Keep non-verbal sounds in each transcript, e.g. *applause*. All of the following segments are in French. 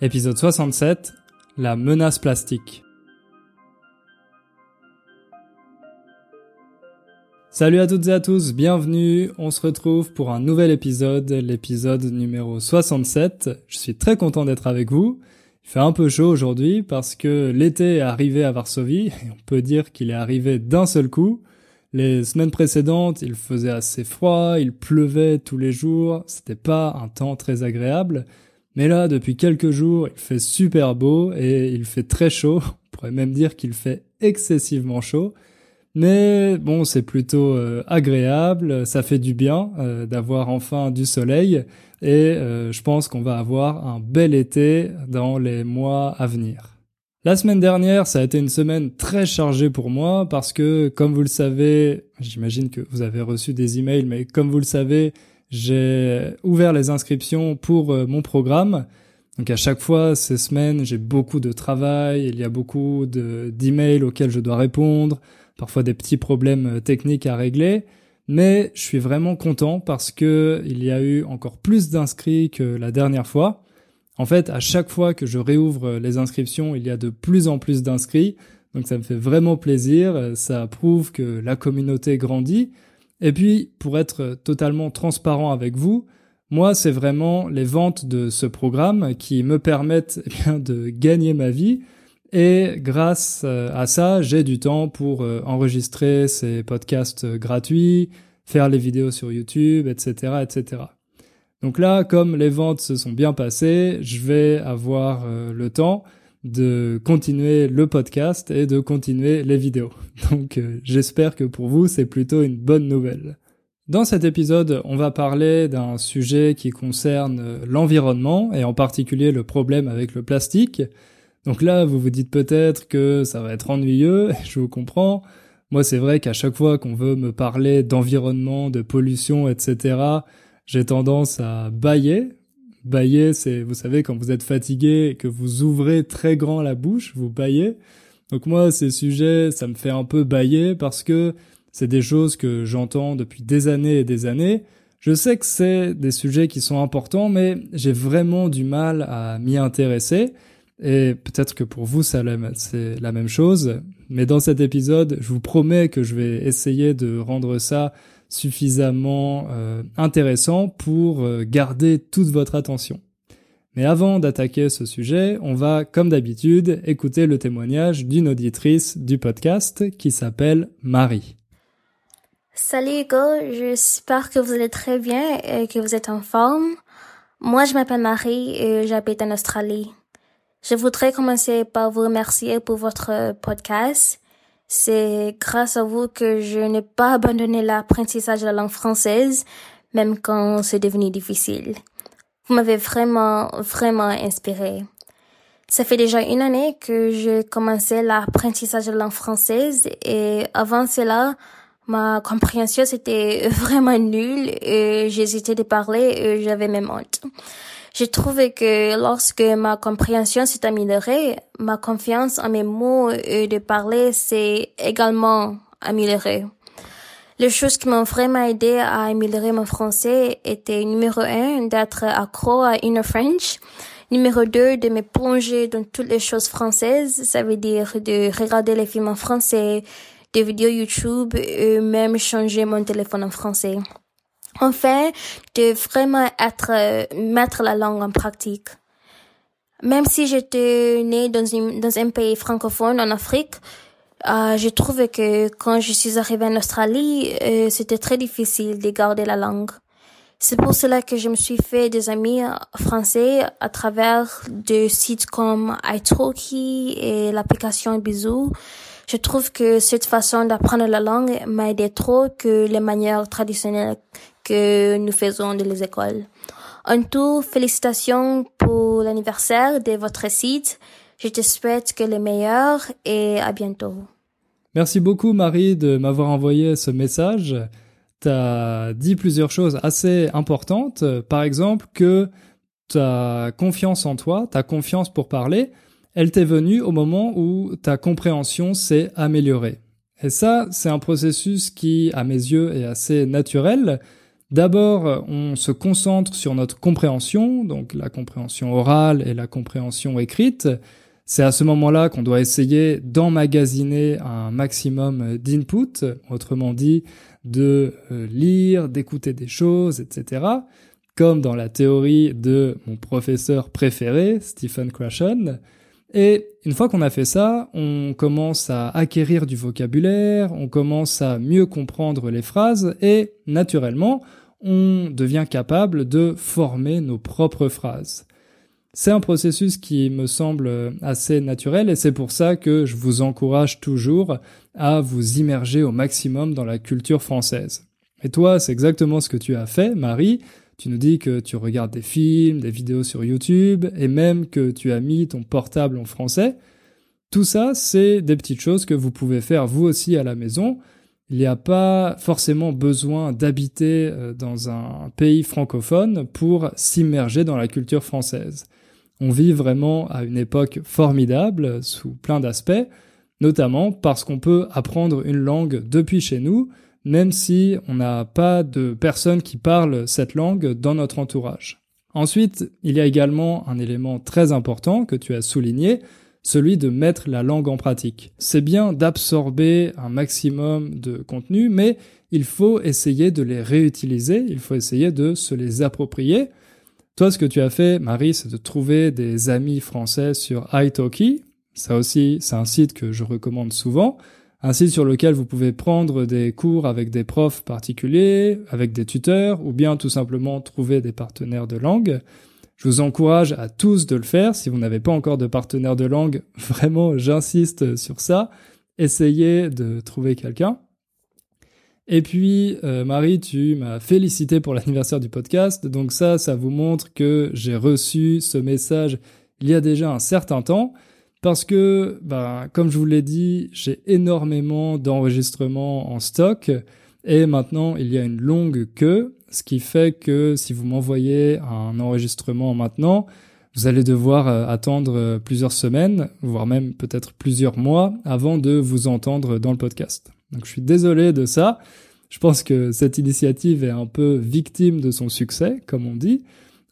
Épisode 67 La menace plastique. Salut à toutes et à tous, bienvenue. On se retrouve pour un nouvel épisode, l'épisode numéro 67. Je suis très content d'être avec vous. Il fait un peu chaud aujourd'hui parce que l'été est arrivé à Varsovie et on peut dire qu'il est arrivé d'un seul coup. Les semaines précédentes, il faisait assez froid, il pleuvait tous les jours, c'était pas un temps très agréable. Mais là, depuis quelques jours, il fait super beau et il fait très chaud. *laughs* On pourrait même dire qu'il fait excessivement chaud. Mais bon, c'est plutôt euh, agréable, ça fait du bien euh, d'avoir enfin du soleil et euh, je pense qu'on va avoir un bel été dans les mois à venir. La semaine dernière, ça a été une semaine très chargée pour moi parce que, comme vous le savez, j'imagine que vous avez reçu des emails, mais comme vous le savez, j'ai ouvert les inscriptions pour euh, mon programme. Donc à chaque fois, ces semaines, j'ai beaucoup de travail, il y a beaucoup d'emails auxquels je dois répondre, parfois des petits problèmes euh, techniques à régler. Mais je suis vraiment content parce que il y a eu encore plus d'inscrits que la dernière fois. En fait, à chaque fois que je réouvre les inscriptions, il y a de plus en plus d'inscrits. Donc ça me fait vraiment plaisir. Ça prouve que la communauté grandit. Et puis, pour être totalement transparent avec vous, moi, c'est vraiment les ventes de ce programme qui me permettent eh de gagner ma vie. Et grâce euh, à ça, j'ai du temps pour euh, enregistrer ces podcasts gratuits, faire les vidéos sur YouTube, etc., etc. Donc là, comme les ventes se sont bien passées, je vais avoir euh, le temps de continuer le podcast et de continuer les vidéos. *laughs* Donc euh, j'espère que pour vous, c'est plutôt une bonne nouvelle. Dans cet épisode, on va parler d'un sujet qui concerne euh, l'environnement et en particulier le problème avec le plastique. Donc là, vous vous dites peut-être que ça va être ennuyeux, *laughs* je vous comprends. Moi, c'est vrai qu'à chaque fois qu'on veut me parler d'environnement, de pollution, etc., j'ai tendance à bailler. Bailler, c'est, vous savez, quand vous êtes fatigué et que vous ouvrez très grand la bouche, vous baillez. Donc moi, ces sujets, ça me fait un peu bailler parce que c'est des choses que j'entends depuis des années et des années. Je sais que c'est des sujets qui sont importants, mais j'ai vraiment du mal à m'y intéresser. Et peut-être que pour vous, c'est la même chose. Mais dans cet épisode, je vous promets que je vais essayer de rendre ça suffisamment euh, intéressant pour euh, garder toute votre attention. Mais avant d'attaquer ce sujet, on va, comme d'habitude, écouter le témoignage d'une auditrice du podcast qui s'appelle Marie. Salut Hugo, j'espère que vous allez très bien et que vous êtes en forme. Moi, je m'appelle Marie et j'habite en Australie. Je voudrais commencer par vous remercier pour votre podcast c'est grâce à vous que je n'ai pas abandonné l'apprentissage de la langue française, même quand c'est devenu difficile. Vous m'avez vraiment, vraiment inspiré. Ça fait déjà une année que j'ai commencé l'apprentissage de la langue française et avant cela, ma compréhension c'était *laughs* vraiment nulle et j'hésitais de parler et j'avais même honte. J'ai trouvé que lorsque ma compréhension s'est améliorée, ma confiance en mes mots et de parler s'est également améliorée. Les choses qui m'ont vraiment aidé à améliorer mon français étaient numéro un, d'être accro à Inner French. Numéro deux, de me plonger dans toutes les choses françaises. Ça veut dire de regarder les films en français, des vidéos YouTube et même changer mon téléphone en français. Enfin, de vraiment être, euh, mettre la langue en pratique. Même si j'étais née dans, dans un pays francophone en Afrique, euh, je trouve que quand je suis arrivée en Australie, euh, c'était très difficile de garder la langue. C'est pour cela que je me suis fait des amis français à travers des sites comme italki et l'application Bisou. Je trouve que cette façon d'apprendre la langue m'a aidé trop que les manières traditionnelles que nous faisons dans les écoles. En tout, félicitations pour l'anniversaire de votre site. Je te souhaite que le meilleur et à bientôt. Merci beaucoup Marie de m'avoir envoyé ce message. Tu as dit plusieurs choses assez importantes. Par exemple que ta confiance en toi, ta confiance pour parler, elle t'est venue au moment où ta compréhension s'est améliorée. Et ça, c'est un processus qui, à mes yeux, est assez naturel D'abord, on se concentre sur notre compréhension, donc la compréhension orale et la compréhension écrite. C'est à ce moment-là qu'on doit essayer d'emmagasiner un maximum d'input, autrement dit, de euh, lire, d'écouter des choses, etc. Comme dans la théorie de mon professeur préféré, Stephen Krashen. Et une fois qu'on a fait ça, on commence à acquérir du vocabulaire, on commence à mieux comprendre les phrases et naturellement, on devient capable de former nos propres phrases. C'est un processus qui me semble assez naturel et c'est pour ça que je vous encourage toujours à vous immerger au maximum dans la culture française. Et toi, c'est exactement ce que tu as fait, Marie. Tu nous dis que tu regardes des films, des vidéos sur YouTube et même que tu as mis ton portable en français. Tout ça, c'est des petites choses que vous pouvez faire vous aussi à la maison. Il n'y a pas forcément besoin d'habiter euh, dans un pays francophone pour s'immerger dans la culture française. On vit vraiment à une époque formidable sous plein d'aspects, notamment parce qu'on peut apprendre une langue depuis chez nous, même si on n'a pas de personnes qui parlent cette langue dans notre entourage. Ensuite, il y a également un élément très important que tu as souligné, celui de mettre la langue en pratique. C'est bien d'absorber un maximum de contenu, mais il faut essayer de les réutiliser, il faut essayer de se les approprier, toi, ce que tu as fait, Marie, c'est de trouver des amis français sur italki. Ça aussi, c'est un site que je recommande souvent. Un site sur lequel vous pouvez prendre des cours avec des profs particuliers, avec des tuteurs, ou bien tout simplement trouver des partenaires de langue. Je vous encourage à tous de le faire. Si vous n'avez pas encore de partenaire de langue, *laughs* vraiment, j'insiste sur ça. Essayez de trouver quelqu'un. Et puis, euh, Marie, tu m'as félicité pour l'anniversaire du podcast. Donc ça, ça vous montre que j'ai reçu ce message il y a déjà un certain temps. Parce que, ben, comme je vous l'ai dit, j'ai énormément d'enregistrements en stock. Et maintenant, il y a une longue queue. Ce qui fait que si vous m'envoyez un enregistrement maintenant, vous allez devoir euh, attendre euh, plusieurs semaines, voire même peut-être plusieurs mois avant de vous entendre dans le podcast. Donc je suis désolé de ça. Je pense que cette initiative est un peu victime de son succès, comme on dit.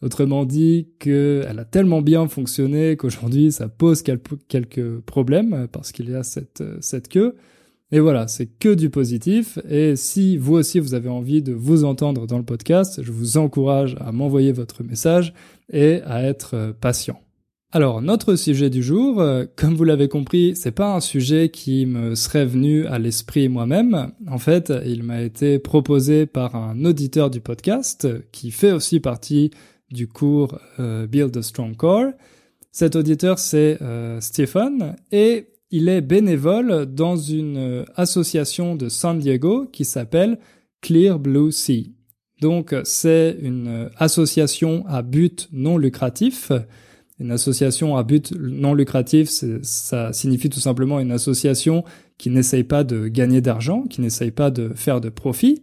Autrement dit, qu'elle a tellement bien fonctionné qu'aujourd'hui ça pose quelques problèmes parce qu'il y a cette, cette queue. Et voilà, c'est que du positif. Et si vous aussi vous avez envie de vous entendre dans le podcast, je vous encourage à m'envoyer votre message et à être patient. Alors, notre sujet du jour, euh, comme vous l'avez compris, c'est pas un sujet qui me serait venu à l'esprit moi-même. En fait, il m'a été proposé par un auditeur du podcast qui fait aussi partie du cours euh, Build a Strong Core. Cet auditeur, c'est euh, Stephen et il est bénévole dans une association de San Diego qui s'appelle Clear Blue Sea. Donc, c'est une association à but non lucratif une association à but non lucratif, ça signifie tout simplement une association qui n'essaye pas de gagner d'argent, qui n'essaye pas de faire de profit.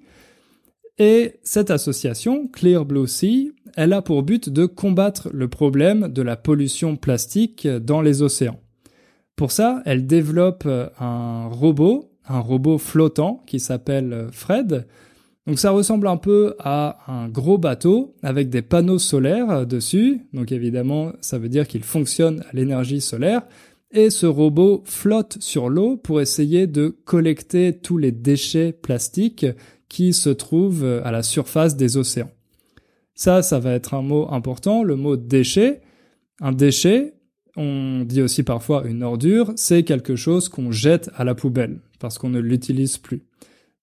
Et cette association, Clear Blue Sea, elle a pour but de combattre le problème de la pollution plastique dans les océans. Pour ça, elle développe un robot, un robot flottant qui s'appelle Fred, donc ça ressemble un peu à un gros bateau avec des panneaux solaires dessus. Donc évidemment, ça veut dire qu'il fonctionne à l'énergie solaire. Et ce robot flotte sur l'eau pour essayer de collecter tous les déchets plastiques qui se trouvent à la surface des océans. Ça, ça va être un mot important, le mot déchet. Un déchet, on dit aussi parfois une ordure, c'est quelque chose qu'on jette à la poubelle parce qu'on ne l'utilise plus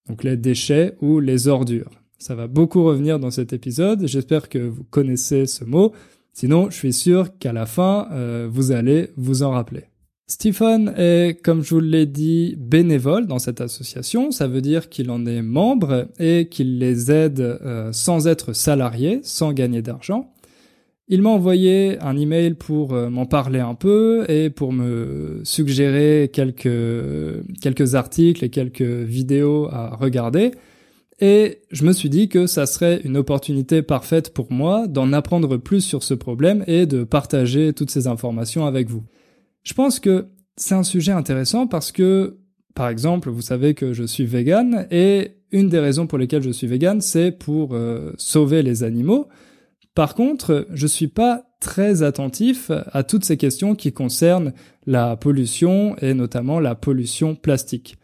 donc les déchets ou les ordures. Ça va beaucoup revenir dans cet épisode, j'espère que vous connaissez ce mot, sinon je suis sûr qu'à la fin, euh, vous allez vous en rappeler. Stephen est, comme je vous l'ai dit, bénévole dans cette association, ça veut dire qu'il en est membre et qu'il les aide euh, sans être salarié, sans gagner d'argent. Il m'a envoyé un email pour euh, m'en parler un peu et pour me suggérer quelques, quelques articles et quelques vidéos à regarder. Et je me suis dit que ça serait une opportunité parfaite pour moi d'en apprendre plus sur ce problème et de partager toutes ces informations avec vous. Je pense que c'est un sujet intéressant parce que par exemple, vous savez que je suis vegan et une des raisons pour lesquelles je suis vegan, c'est pour euh, sauver les animaux. Par contre, je suis pas très attentif à toutes ces questions qui concernent la pollution et notamment la pollution plastique.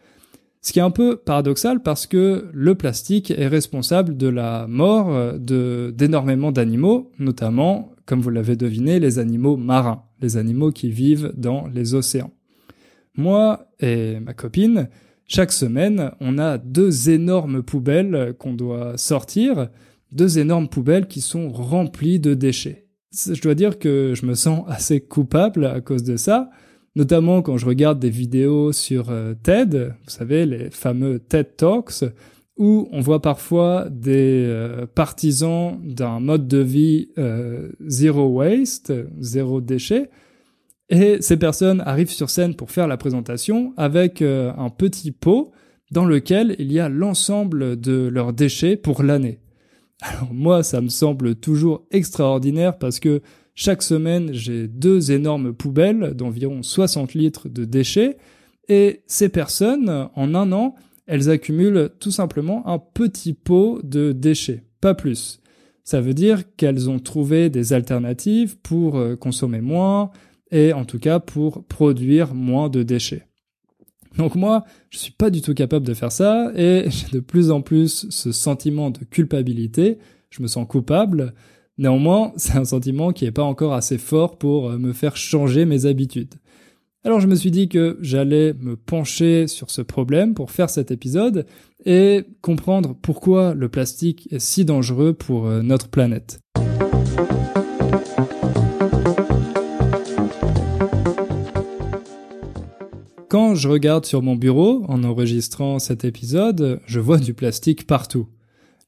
Ce qui est un peu paradoxal parce que le plastique est responsable de la mort de d'énormément d'animaux, notamment, comme vous l'avez deviné, les animaux marins, les animaux qui vivent dans les océans. Moi et ma copine, chaque semaine, on a deux énormes poubelles qu'on doit sortir, deux énormes poubelles qui sont remplies de déchets. Je dois dire que je me sens assez coupable à cause de ça, notamment quand je regarde des vidéos sur euh, TED, vous savez, les fameux TED Talks, où on voit parfois des euh, partisans d'un mode de vie euh, zéro waste, zéro déchet, et ces personnes arrivent sur scène pour faire la présentation avec euh, un petit pot dans lequel il y a l'ensemble de leurs déchets pour l'année. Alors moi, ça me semble toujours extraordinaire parce que chaque semaine, j'ai deux énormes poubelles d'environ 60 litres de déchets et ces personnes, en un an, elles accumulent tout simplement un petit pot de déchets, pas plus. Ça veut dire qu'elles ont trouvé des alternatives pour euh, consommer moins, et en tout cas pour produire moins de déchets. Donc moi, je suis pas du tout capable de faire ça et *laughs* j'ai de plus en plus ce sentiment de culpabilité, je me sens coupable. Néanmoins, *laughs* c'est un sentiment qui est pas encore assez fort pour euh, me faire changer mes habitudes. Alors je me suis dit que j'allais me pencher sur ce problème pour faire cet épisode et comprendre pourquoi le plastique est si dangereux pour euh, notre planète. Quand je regarde sur mon bureau en enregistrant cet épisode, je vois du plastique partout.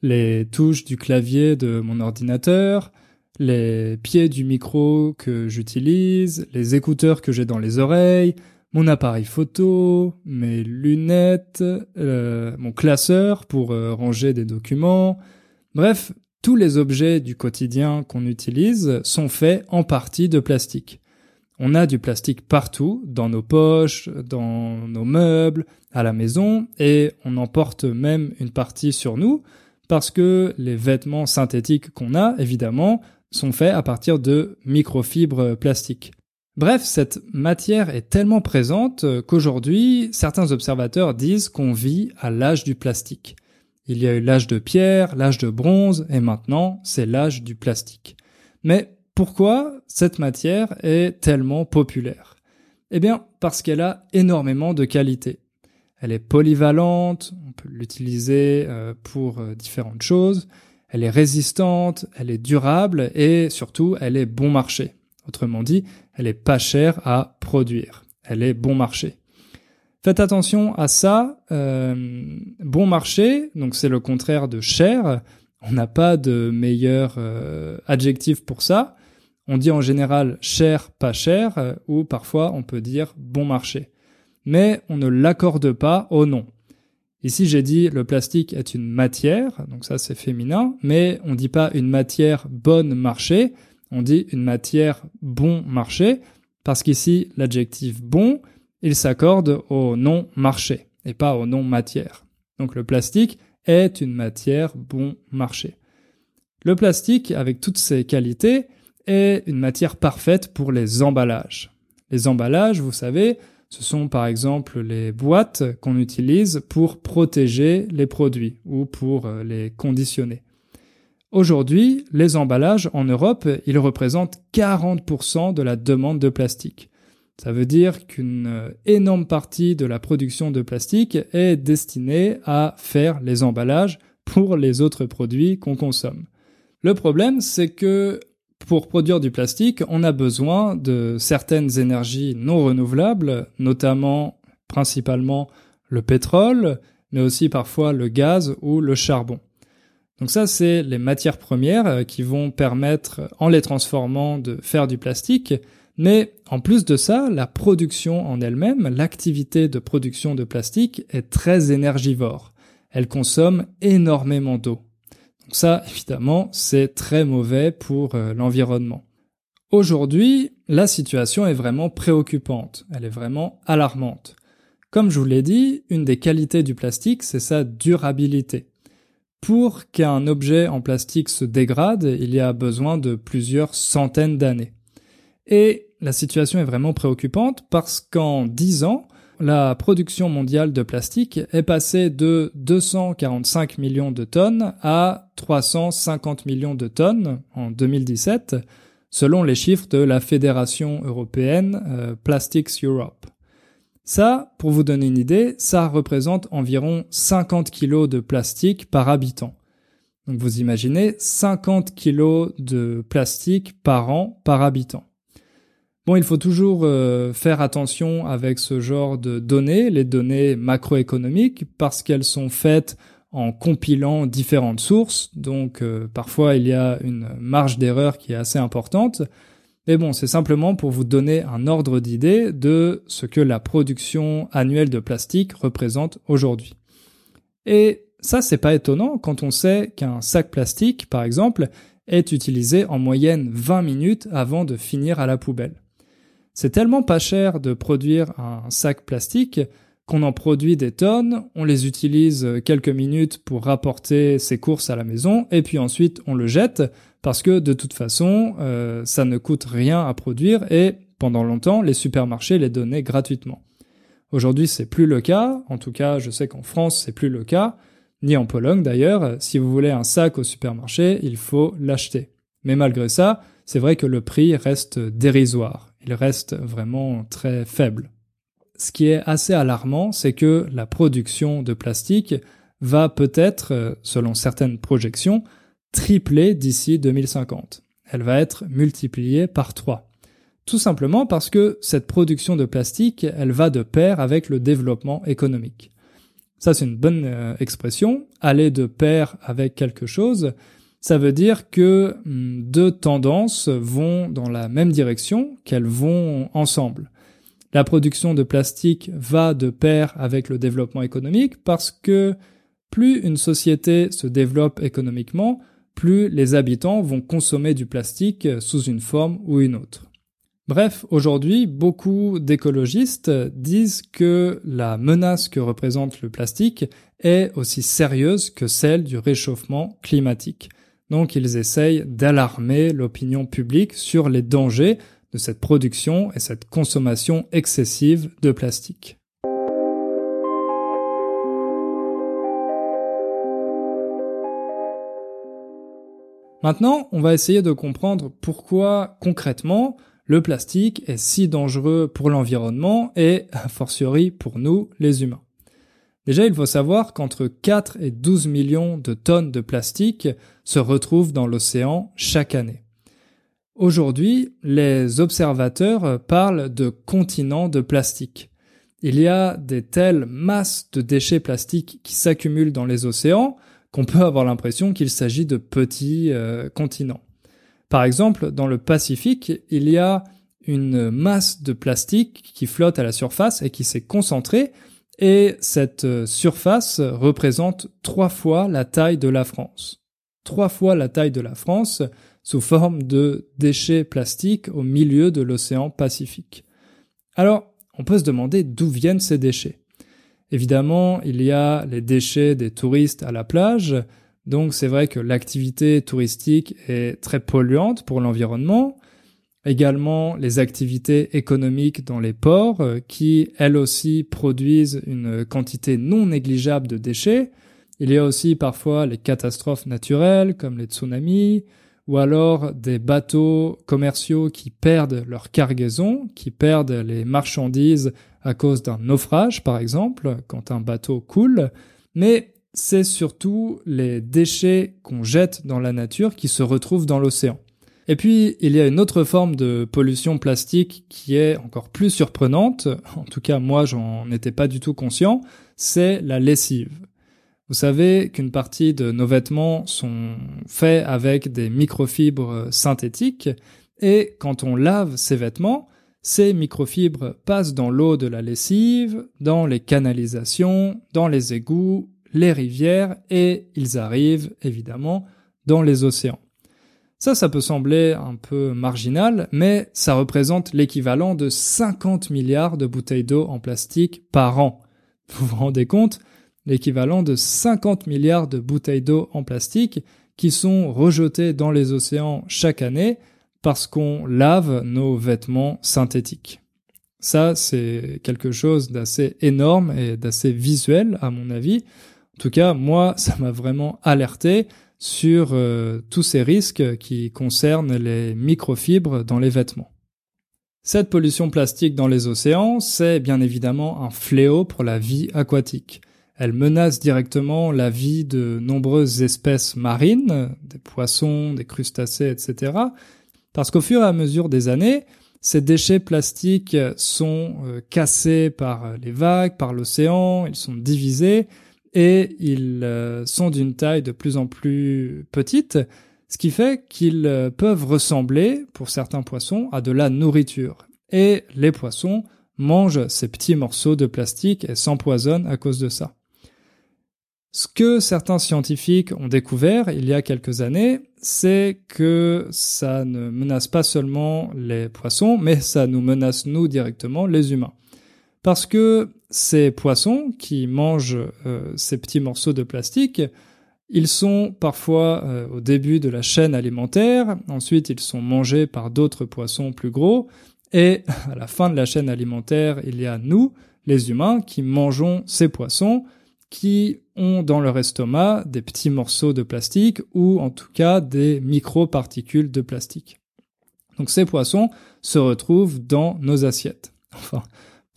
Les touches du clavier de mon ordinateur, les pieds du micro que j'utilise, les écouteurs que j'ai dans les oreilles, mon appareil photo, mes lunettes, euh, mon classeur pour euh, ranger des documents. Bref, tous les objets du quotidien qu'on utilise sont faits en partie de plastique. On a du plastique partout, dans nos poches, dans nos meubles, à la maison, et on en porte même une partie sur nous, parce que les vêtements synthétiques qu'on a, évidemment, sont faits à partir de microfibres plastiques. Bref, cette matière est tellement présente qu'aujourd'hui, certains observateurs disent qu'on vit à l'âge du plastique. Il y a eu l'âge de pierre, l'âge de bronze, et maintenant, c'est l'âge du plastique. Mais pourquoi cette matière est tellement populaire? Eh bien, parce qu'elle a énormément de qualités. Elle est polyvalente, on peut l'utiliser euh, pour euh, différentes choses, elle est résistante, elle est durable et surtout elle est bon marché. Autrement dit, elle est pas chère à produire. Elle est bon marché. Faites attention à ça. Euh, bon marché, donc c'est le contraire de cher. On n'a pas de meilleur adjectif pour ça. On dit en général cher, pas cher, euh, ou parfois on peut dire bon marché. Mais on ne l'accorde pas au nom. Ici, j'ai dit le plastique est une matière, donc ça c'est féminin, mais on dit pas une matière bonne marché, on dit une matière bon marché, parce qu'ici, l'adjectif bon, il s'accorde au nom marché, et pas au nom matière. Donc le plastique est une matière bon marché. Le plastique, avec toutes ses qualités, est une matière parfaite pour les emballages. Les emballages, vous savez, ce sont par exemple les boîtes qu'on utilise pour protéger les produits ou pour euh, les conditionner. Aujourd'hui, les emballages en Europe, ils représentent 40% de la demande de plastique. Ça veut dire qu'une euh, énorme partie de la production de plastique est destinée à faire les emballages pour les autres produits qu'on consomme. Le problème, c'est que pour produire du plastique, on a besoin de certaines énergies non renouvelables, notamment principalement le pétrole, mais aussi parfois le gaz ou le charbon. Donc ça, c'est les matières premières euh, qui vont permettre, en les transformant, de faire du plastique. Mais en plus de ça, la production en elle-même, l'activité de production de plastique est très énergivore. Elle consomme énormément d'eau. Ça, évidemment, c'est très mauvais pour euh, l'environnement. Aujourd'hui, la situation est vraiment préoccupante, elle est vraiment alarmante. Comme je vous l'ai dit, une des qualités du plastique, c'est sa durabilité. Pour qu'un objet en plastique se dégrade, il y a besoin de plusieurs centaines d'années. Et la situation est vraiment préoccupante parce qu'en 10 ans, la production mondiale de plastique est passée de 245 millions de tonnes à 350 millions de tonnes en 2017, selon les chiffres de la Fédération européenne euh, Plastics Europe. Ça, pour vous donner une idée, ça représente environ 50 kilos de plastique par habitant. Donc vous imaginez 50 kilos de plastique par an par habitant. Bon, il faut toujours euh, faire attention avec ce genre de données, les données macroéconomiques, parce qu'elles sont faites en compilant différentes sources, donc euh, parfois il y a une marge d'erreur qui est assez importante. Mais bon, c'est simplement pour vous donner un ordre d'idée de ce que la production annuelle de plastique représente aujourd'hui. Et ça, c'est pas étonnant quand on sait qu'un sac plastique, par exemple, est utilisé en moyenne 20 minutes avant de finir à la poubelle. C'est tellement pas cher de produire un sac plastique qu'on en produit des tonnes, on les utilise quelques minutes pour rapporter ses courses à la maison, et puis ensuite on le jette, parce que de toute façon, euh, ça ne coûte rien à produire et pendant longtemps, les supermarchés les donnaient gratuitement. Aujourd'hui, c'est plus le cas. En tout cas, je sais qu'en France, c'est plus le cas, ni en Pologne d'ailleurs. Si vous voulez un sac au supermarché, il faut l'acheter. Mais malgré ça, c'est vrai que le prix reste dérisoire. Il reste vraiment très faible. Ce qui est assez alarmant, c'est que la production de plastique va peut-être, selon certaines projections, tripler d'ici 2050. Elle va être multipliée par 3. Tout simplement parce que cette production de plastique, elle va de pair avec le développement économique. Ça, c'est une bonne euh, expression. Aller de pair avec quelque chose, ça veut dire que hmm, deux tendances vont dans la même direction, qu'elles vont ensemble. La production de plastique va de pair avec le développement économique parce que plus une société se développe économiquement, plus les habitants vont consommer du plastique sous une forme ou une autre. Bref, aujourd'hui, beaucoup d'écologistes disent que la menace que représente le plastique est aussi sérieuse que celle du réchauffement climatique. Donc ils essayent d'alarmer l'opinion publique sur les dangers de cette production et cette consommation excessive de plastique. Maintenant, on va essayer de comprendre pourquoi concrètement le plastique est si dangereux pour l'environnement et a fortiori pour nous les humains. Déjà, il faut savoir qu'entre 4 et 12 millions de tonnes de plastique se retrouvent dans l'océan chaque année. Aujourd'hui, les observateurs parlent de continents de plastique. Il y a des telles masses de déchets plastiques qui s'accumulent dans les océans qu'on peut avoir l'impression qu'il s'agit de petits euh, continents. Par exemple, dans le Pacifique, il y a une masse de plastique qui flotte à la surface et qui s'est concentrée, et cette euh, surface représente trois fois la taille de la France. Trois fois la taille de la France sous forme de déchets plastiques au milieu de l'océan Pacifique. Alors, on peut se demander d'où viennent ces déchets. Évidemment, il y a les déchets des touristes à la plage, donc c'est vrai que l'activité touristique est très polluante pour l'environnement. Également les activités économiques dans les ports euh, qui, elles aussi, produisent une quantité non négligeable de déchets. Il y a aussi parfois les catastrophes naturelles comme les tsunamis, ou alors des bateaux commerciaux qui perdent leur cargaison, qui perdent les marchandises à cause d'un naufrage, par exemple, quand un bateau coule, mais c'est surtout les déchets qu'on jette dans la nature qui se retrouvent dans l'océan. Et puis, il y a une autre forme de pollution plastique qui est encore plus surprenante, en tout cas moi j'en étais pas du tout conscient, c'est la lessive. Vous savez qu'une partie de nos vêtements sont faits avec des microfibres synthétiques et quand on lave ces vêtements, ces microfibres passent dans l'eau de la lessive, dans les canalisations, dans les égouts, les rivières et ils arrivent évidemment dans les océans. Ça, ça peut sembler un peu marginal, mais ça représente l'équivalent de 50 milliards de bouteilles d'eau en plastique par an. *laughs* Vous vous rendez compte? L'équivalent de 50 milliards de bouteilles d'eau en plastique qui sont rejetées dans les océans chaque année parce qu'on lave nos vêtements synthétiques. Ça, c'est quelque chose d'assez énorme et d'assez visuel, à mon avis. En tout cas, moi, *laughs* ça m'a vraiment alerté sur euh, tous ces risques qui concernent les microfibres dans les vêtements. Cette pollution plastique dans les océans, c'est bien évidemment un fléau pour la vie aquatique. Elle menace directement la vie de nombreuses espèces marines, des poissons, des crustacés, etc. Parce qu'au fur et à mesure des années, ces déchets plastiques sont euh, cassés par les vagues, par l'océan, ils sont divisés et ils euh, sont d'une taille de plus en plus petite, ce qui fait qu'ils euh, peuvent ressembler, pour certains poissons, à de la nourriture. Et les poissons mangent ces petits morceaux de plastique et s'empoisonnent à cause de ça. Ce que certains scientifiques ont découvert il y a quelques années, c'est que ça ne menace pas seulement les poissons, mais ça nous menace nous directement, les humains. Parce que ces poissons qui mangent euh, ces petits morceaux de plastique, ils sont parfois euh, au début de la chaîne alimentaire, ensuite ils sont mangés par d'autres poissons plus gros, et *laughs* à la fin de la chaîne alimentaire, il y a nous, les humains, qui mangeons ces poissons, qui ont dans leur estomac des petits morceaux de plastique ou en tout cas des microparticules de plastique. Donc ces poissons se retrouvent dans nos assiettes. *laughs* Enfin,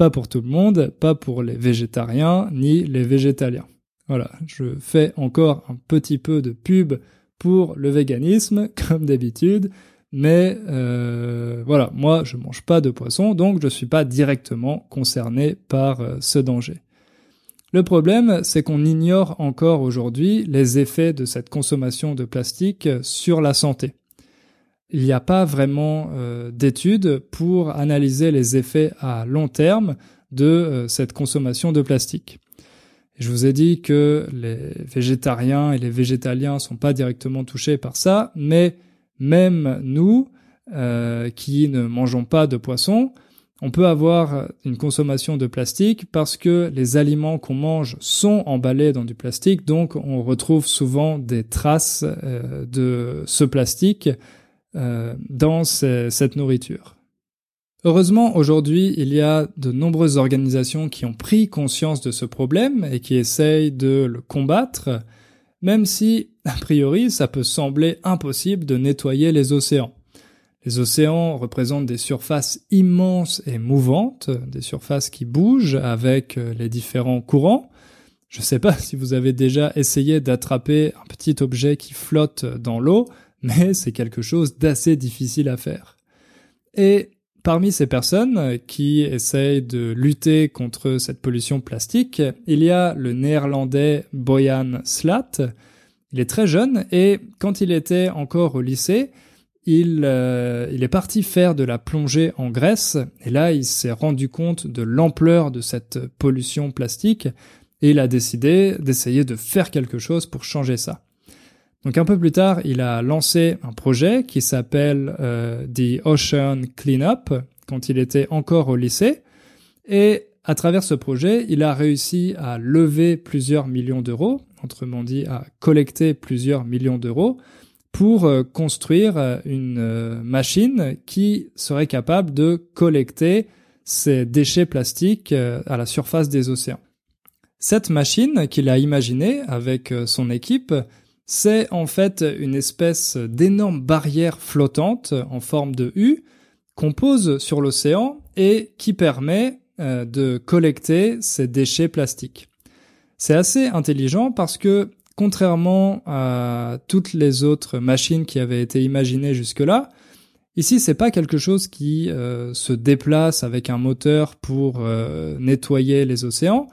pas pour tout le monde, pas pour les végétariens ni les végétaliens. Voilà, je fais encore un petit peu de pub pour le véganisme, *laughs* comme d'habitude, mais euh, voilà, moi je mange pas de poisson, donc je suis pas directement concerné par euh, ce danger. Le problème, c'est qu'on ignore encore aujourd'hui les effets de cette consommation de plastique sur la santé. Il n'y a pas vraiment euh, d'études pour analyser les effets à long terme de euh, cette consommation de plastique. Je vous ai dit que les végétariens et les végétaliens sont pas directement touchés par ça, mais même nous, euh, qui ne mangeons pas de poisson, on peut avoir une consommation de plastique parce que les aliments qu'on mange sont emballés dans du plastique, donc on retrouve souvent des traces euh, de ce plastique euh, dans cette nourriture. Heureusement, aujourd'hui, il y a de nombreuses organisations qui ont pris conscience de ce problème et qui essayent de le combattre, même si, a priori, ça peut sembler impossible de nettoyer les océans. Les océans représentent des surfaces immenses et mouvantes, des surfaces qui bougent avec euh, les différents courants. Je ne sais pas *laughs* si vous avez déjà essayé d'attraper un petit objet qui flotte dans l'eau, mais c'est quelque chose d'assez difficile à faire. Et parmi ces personnes qui essayent de lutter contre cette pollution plastique, il y a le néerlandais Boyan Slat. Il est très jeune et quand il était encore au lycée, il, euh, il est parti faire de la plongée en Grèce et là il s'est rendu compte de l'ampleur de cette pollution plastique et il a décidé d'essayer de faire quelque chose pour changer ça. Donc un peu plus tard, il a lancé un projet qui s'appelle euh, The Ocean Cleanup quand il était encore au lycée et à travers ce projet, il a réussi à lever plusieurs millions d'euros, autrement dit à collecter plusieurs millions d'euros pour euh, construire euh, une machine qui serait capable de collecter ces déchets plastiques à la surface des océans. Cette machine qu'il a imaginée avec son équipe, c'est en fait une espèce d'énorme barrière flottante en forme de U qu'on pose sur l'océan et qui permet de collecter ces déchets plastiques. C'est assez intelligent parce que contrairement à toutes les autres machines qui avaient été imaginées jusque-là, ici c'est pas quelque chose qui euh, se déplace avec un moteur pour euh, nettoyer les océans.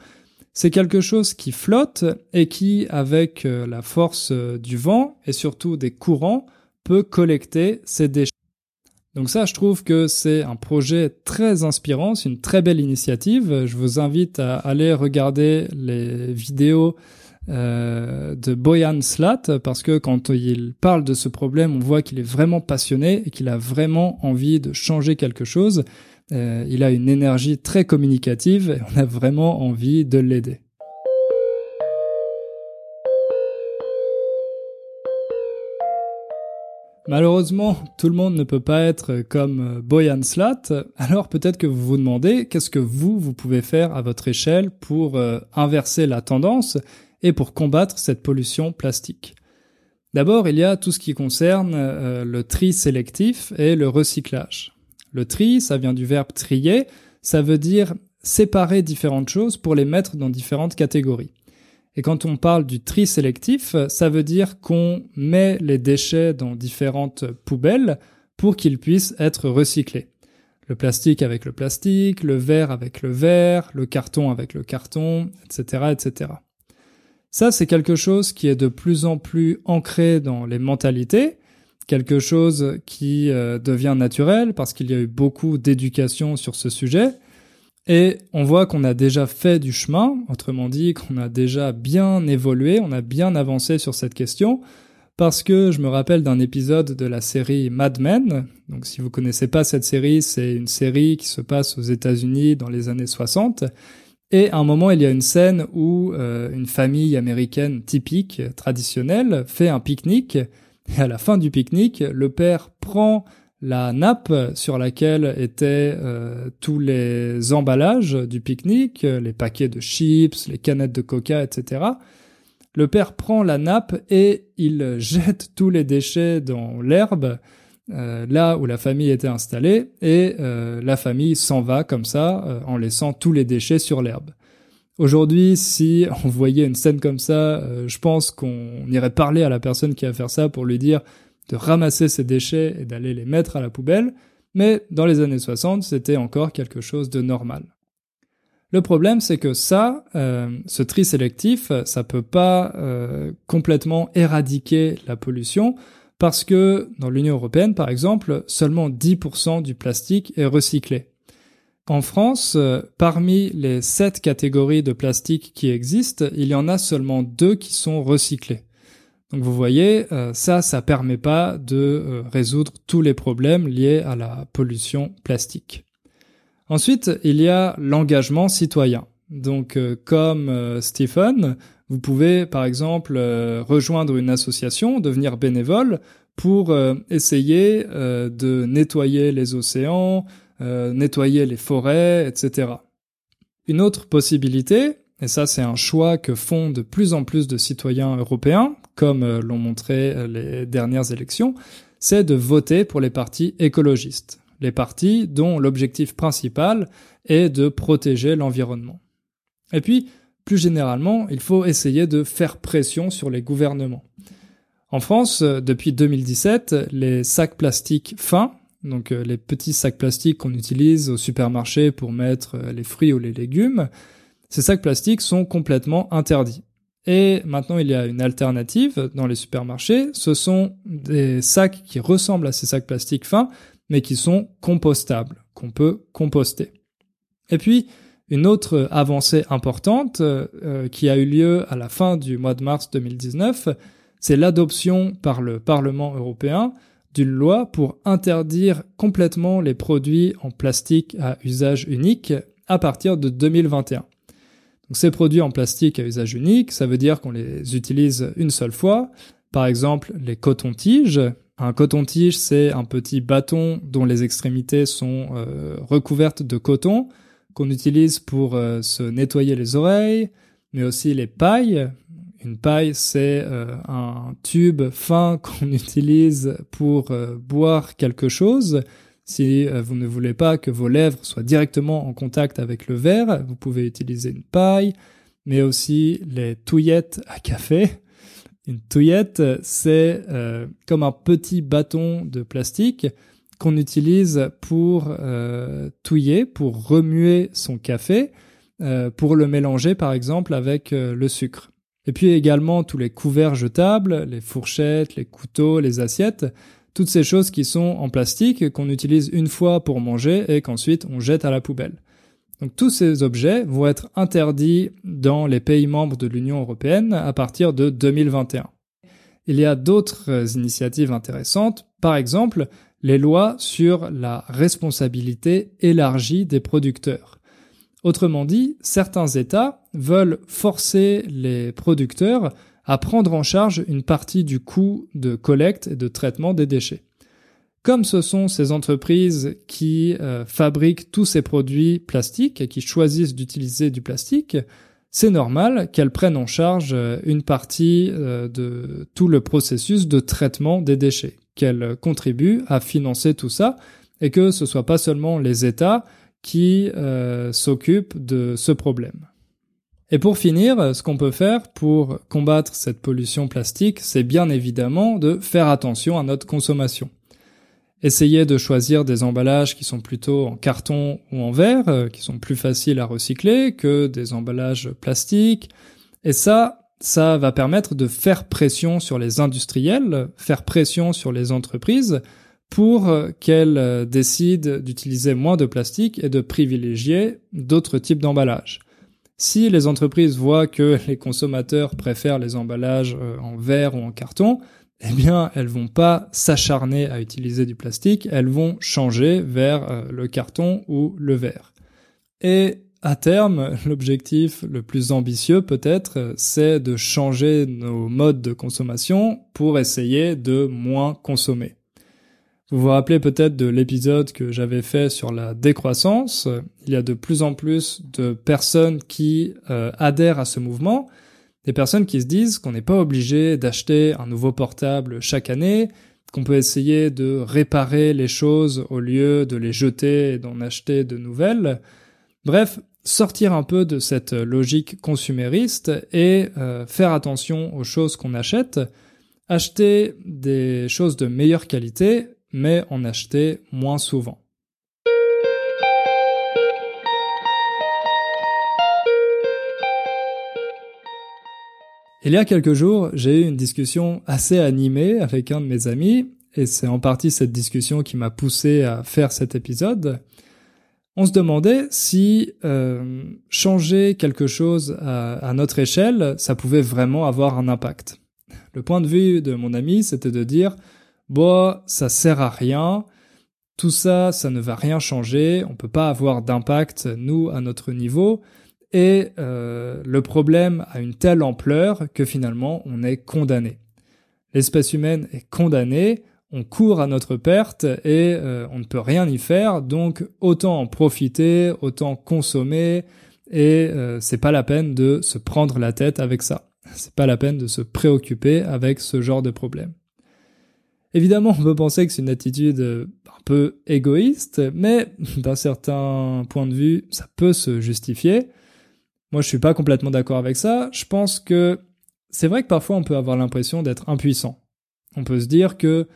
C'est quelque chose qui flotte et qui, avec euh, la force du vent et surtout des courants, peut collecter ces déchets. Donc ça, je trouve que c'est un projet très inspirant, c'est une très belle initiative. Je vous invite à aller regarder les vidéos euh, de Boyan Slat parce que quand il parle de ce problème, on voit qu'il est vraiment passionné et qu'il a vraiment envie de changer quelque chose. Euh, il a une énergie très communicative et on a vraiment envie de l'aider. Malheureusement, tout le monde ne peut pas être comme Boyan Slat, alors peut-être que vous vous demandez qu'est-ce que vous, vous pouvez faire à votre échelle pour euh, inverser la tendance et pour combattre cette pollution plastique? D'abord, il y a tout ce qui concerne euh, le tri sélectif et le recyclage. Le tri, ça vient du verbe trier, ça veut dire séparer différentes choses pour les mettre dans différentes catégories. Et quand on parle du tri sélectif, ça veut dire qu'on met les déchets dans différentes poubelles pour qu'ils puissent être recyclés. Le plastique avec le plastique, le verre avec le verre, le carton avec le carton, etc., etc. Ça, c'est quelque chose qui est de plus en plus ancré dans les mentalités, quelque chose qui euh, devient naturel parce qu'il y a eu beaucoup d'éducation sur ce sujet. Et on voit qu'on a déjà fait du chemin, autrement dit qu'on a déjà bien évolué, on a bien avancé sur cette question, parce que je me rappelle d'un épisode de la série Mad Men. Donc si vous connaissez pas cette série, c'est une série qui se passe aux États-Unis dans les années 60. Et à un moment, il y a une scène où euh, une famille américaine typique, traditionnelle, fait un pique-nique. Et à la fin du pique-nique, le père prend la nappe sur laquelle étaient euh, tous les emballages du pique-nique, les paquets de chips, les canettes de coca, etc. Le père prend la nappe et il *laughs* jette tous les déchets dans l'herbe, euh, là où la famille était installée, et euh, la famille s'en va comme ça, en laissant tous les déchets sur l'herbe. Aujourd'hui, si on voyait une scène comme ça, je pense qu'on irait parler à la personne qui va faire ça pour lui dire de ramasser ces déchets et d'aller les mettre à la poubelle, mais dans les années 60, c'était encore quelque chose de normal. Le problème, c'est que ça, euh, ce tri sélectif, ça peut pas euh, complètement éradiquer la pollution, parce que dans l'Union européenne, par exemple, seulement 10% du plastique est recyclé. En France, euh, parmi les sept catégories de plastique qui existent, il y en a seulement deux qui sont recyclés. Donc vous voyez, euh, ça, ça permet pas de euh, résoudre tous les problèmes liés à la pollution plastique. Ensuite, il y a l'engagement citoyen. Donc comme Stephen, vous pouvez par exemple rejoindre une association, devenir bénévole pour essayer de nettoyer les océans, nettoyer les forêts, etc. Une autre possibilité, et ça c'est un choix que font de plus en plus de citoyens européens, comme euh, l'ont montré euh, les dernières élections, c'est de voter pour les partis écologistes, les partis dont l'objectif principal est de protéger l'environnement. Et puis, plus généralement, il faut essayer de faire pression sur les gouvernements. En France, euh, depuis 2017, les sacs plastiques fins, donc les petits sacs plastiques qu'on utilise au supermarché pour mettre les fruits ou les légumes, ces sacs plastiques sont complètement interdits. Et maintenant, il y a une alternative dans les supermarchés. Ce sont des sacs qui ressemblent à ces sacs plastiques fins, mais qui sont compostables, qu'on peut composter. Et puis, une autre avancée importante euh, qui a eu lieu à la fin du mois de mars 2019, c'est l'adoption par le Parlement européen d'une loi pour interdire complètement les produits en plastique à usage unique à partir de 2021. Donc ces produits en plastique à usage unique, ça veut dire qu'on les utilise une seule fois. Par exemple, les cotons-tiges. Un coton-tige, c'est un petit bâton dont les extrémités sont euh, recouvertes de coton qu'on utilise pour euh, se nettoyer les oreilles, mais aussi les pailles. Une paille, c'est euh, un tube fin *laughs* qu'on utilise pour boire quelque chose. Si euh, vous ne voulez pas que vos lèvres soient directement en contact avec le verre, vous pouvez utiliser une paille, mais aussi les touillettes à café. Une touillette, c'est euh, comme un petit bâton de plastique qu'on utilise pour euh, touiller, pour remuer son café, pour le mélanger par exemple avec le sucre. Et puis également tous les couverts jetables, les fourchettes, les couteaux, les assiettes, toutes ces choses qui sont en plastique, qu'on utilise une fois pour manger et qu'ensuite on jette à la poubelle. Donc tous ces objets vont être interdits dans les pays membres de l'Union européenne à partir de 2021. Il y a d'autres initiatives intéressantes, par exemple les lois sur la responsabilité élargie des producteurs. Autrement dit, certains États veulent forcer les producteurs à prendre en charge une partie du coût de collecte et de traitement des déchets. Comme ce sont ces entreprises qui euh, fabriquent tous ces produits plastiques et qui choisissent d'utiliser du plastique, c'est normal qu'elles prennent en charge euh, une partie euh, de tout le processus de traitement des déchets, qu'elles contribuent à financer tout ça et que ce soit pas seulement les États qui s'occupent de ce problème. Et pour finir, ce qu'on peut faire pour combattre cette pollution plastique, c'est bien évidemment de faire attention à notre consommation. Essayez de choisir des emballages qui sont plutôt en carton ou en verre, euh, qui sont plus faciles à recycler que des emballages plastiques. Et ça, ça va permettre de faire pression sur les industriels, faire pression sur les entreprises pour euh, qu'elles euh, décident d'utiliser moins de plastique et de privilégier d'autres types d'emballages. Si les entreprises voient que *laughs* les consommateurs préfèrent les emballages en verre ou en carton, eh bien, elles vont pas s'acharner à utiliser du plastique, elles vont changer vers euh, le carton ou le verre. Et à terme, *laughs* l'objectif le plus ambitieux peut-être, c'est de changer nos modes de consommation pour essayer de moins consommer. Vous vous rappelez peut-être de l'épisode que j'avais fait sur la décroissance. Il y a de plus en plus de personnes qui euh, adhèrent à ce mouvement, des personnes qui se disent qu'on n'est pas obligé d'acheter un nouveau portable chaque année, qu'on peut essayer de réparer les choses au lieu de les jeter et d'en acheter de nouvelles. Bref, sortir un peu de cette logique consumériste et euh, faire attention aux choses qu'on achète, acheter des choses de meilleure qualité, mais en acheter moins souvent. Il y a quelques jours, j'ai eu une discussion assez animée avec un de mes amis, et c'est en partie cette discussion qui m'a poussé à faire cet épisode. On se demandait si euh, changer quelque chose à, notre échelle, ça pouvait vraiment avoir un impact. Le point de vue de mon ami, c'était de dire, bon, ça sert à rien, tout ça, ça ne va rien changer, on peut pas avoir d'impact, nous, à notre niveau, et euh, le problème a une telle ampleur que finalement on est condamné. L'espèce humaine est condamnée, on court à notre perte et euh, on ne peut rien y faire, donc autant en profiter, autant consommer, et euh, c'est pas la peine de se prendre la tête avec ça. C'est pas la peine de se préoccuper avec ce genre de problème. Évidemment, on peut penser que c'est une attitude un peu égoïste, mais *laughs* d'un certain point de vue, ça peut se justifier. Moi, je suis pas complètement d'accord avec ça. Je pense que c'est vrai que parfois on peut avoir l'impression d'être impuissant. On peut se dire que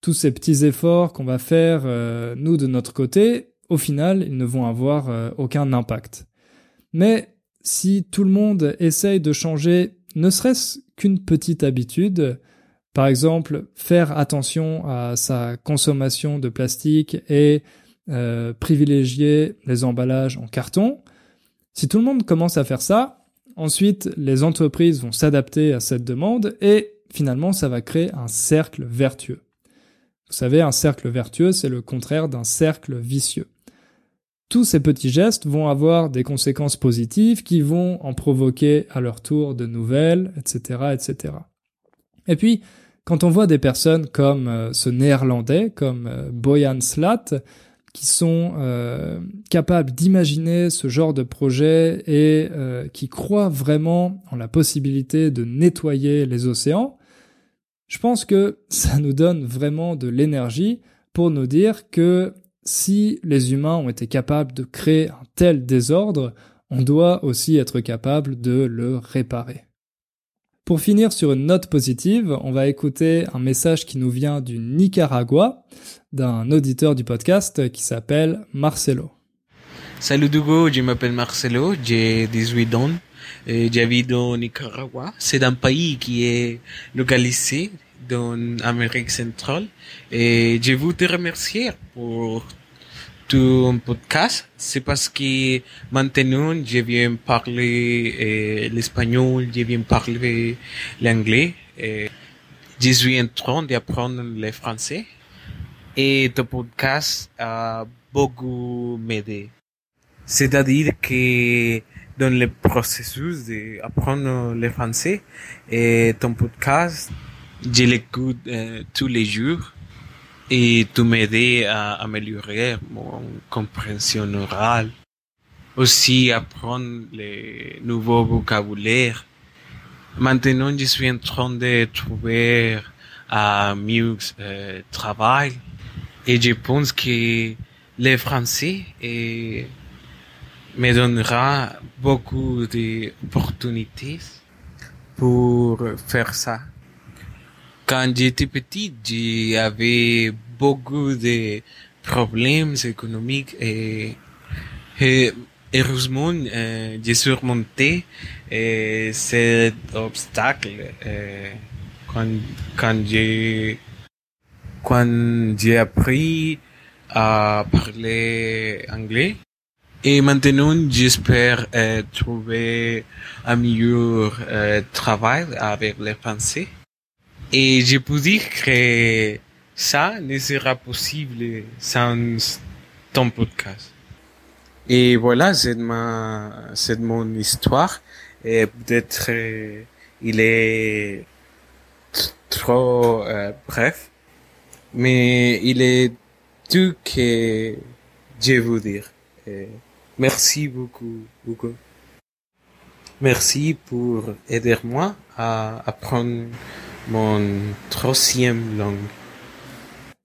tous ces petits efforts qu'on va faire, euh, nous, de notre côté, au final, ils ne vont avoir euh, aucun impact. Mais si tout le monde essaye de changer ne serait-ce qu'une petite habitude, par exemple, faire attention à sa consommation de plastique et euh, privilégier les emballages en carton, si tout le monde commence à faire ça, ensuite les entreprises vont s'adapter à cette demande et finalement ça va créer un cercle vertueux. Vous savez, un cercle vertueux, c'est le contraire d'un cercle vicieux. Tous ces petits gestes vont avoir des conséquences positives qui vont en provoquer à leur tour de nouvelles, etc., etc. Et puis, quand on voit des personnes comme euh, ce néerlandais, comme euh, Boyan Slat, qui sont euh, capables d'imaginer ce genre de projet et qui croient vraiment en la possibilité de nettoyer les océans, je pense que ça nous donne vraiment de l'énergie pour nous dire que si les humains ont été capables de créer un tel désordre, on doit aussi être capable de le réparer. Pour finir sur une note positive, on va écouter un message qui nous vient du Nicaragua, d'un auditeur du podcast qui s'appelle Marcelo. Salut Hugo, je m'appelle Marcelo, j'ai 18 ans et j'habite au Nicaragua. C'est un pays qui est localisé dans l'Amérique centrale et je veux te remercier pour ton podcast, c'est parce que maintenant je viens parler euh, l'espagnol, je viens parler l'anglais. Et je suis en train d'apprendre le français. et ton podcast a beaucoup m'aidé. C'est-à-dire que dans le processus d'apprendre le français, et ton podcast, je l'écoute euh, tous les jours et tu m'aides à améliorer mon compréhension orale. Aussi apprendre les nouveaux vocabulaires. Maintenant, je suis en train de trouver un mieux travail et je pense que le français et me donnera beaucoup d'opportunités pour faire ça. Quand j'étais petit, j'avais beaucoup de problèmes économiques et, et heureusement, euh, j'ai surmonté euh, cet obstacle euh, quand, quand j'ai quand j'ai appris à parler anglais. Et maintenant, j'espère euh, trouver un meilleur travail avec les Français. Et je peux dire que ça ne sera possible sans ton podcast. Et voilà, c'est ma, c'est mon histoire. Et peut-être euh, il est trop euh, bref, mais il est tout que je veux dire. Merci beaucoup, beaucoup. Merci pour aider moi à apprendre mon troisième langue.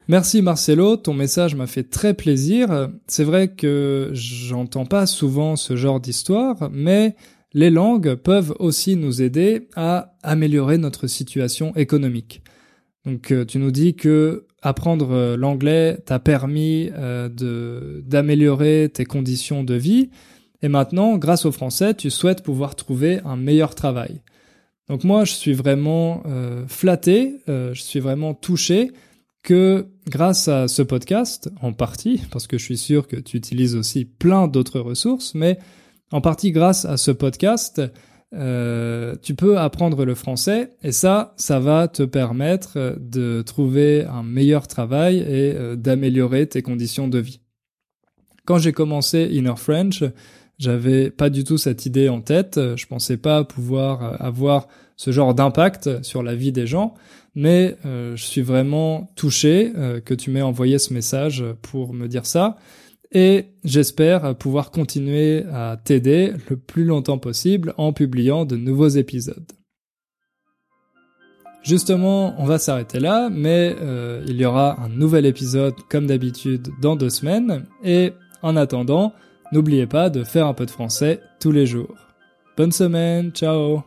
Merci Marcelo, ton message m'a fait très plaisir. C'est vrai que j'entends pas souvent ce genre d'histoire, mais les langues peuvent aussi nous aider à améliorer notre situation économique. Donc tu nous dis que apprendre l'anglais t'a permis euh, d'améliorer tes conditions de vie et maintenant grâce au français, tu souhaites pouvoir trouver un meilleur travail. Donc moi, je suis vraiment euh, flatté, euh, je suis vraiment touché que grâce à ce podcast, en partie, *laughs* parce que je suis sûr que tu utilises aussi plein d'autres ressources, mais en partie grâce à ce podcast, euh, tu peux apprendre le français et ça, ça va te permettre de trouver un meilleur travail et euh, d'améliorer tes conditions de vie. Quand j'ai commencé Inner French, j'avais pas du tout cette idée en tête. Je pensais pas pouvoir avoir ce genre d'impact sur la vie des gens, mais euh, je suis vraiment touché euh, que tu m'aies envoyé ce message pour me dire ça. Et j'espère pouvoir continuer à t'aider le plus longtemps possible en publiant de nouveaux épisodes. Justement, on va s'arrêter là, mais euh, il y aura un nouvel épisode comme d'habitude dans deux semaines. Et en attendant, N'oubliez pas de faire un peu de français tous les jours. Bonne semaine, ciao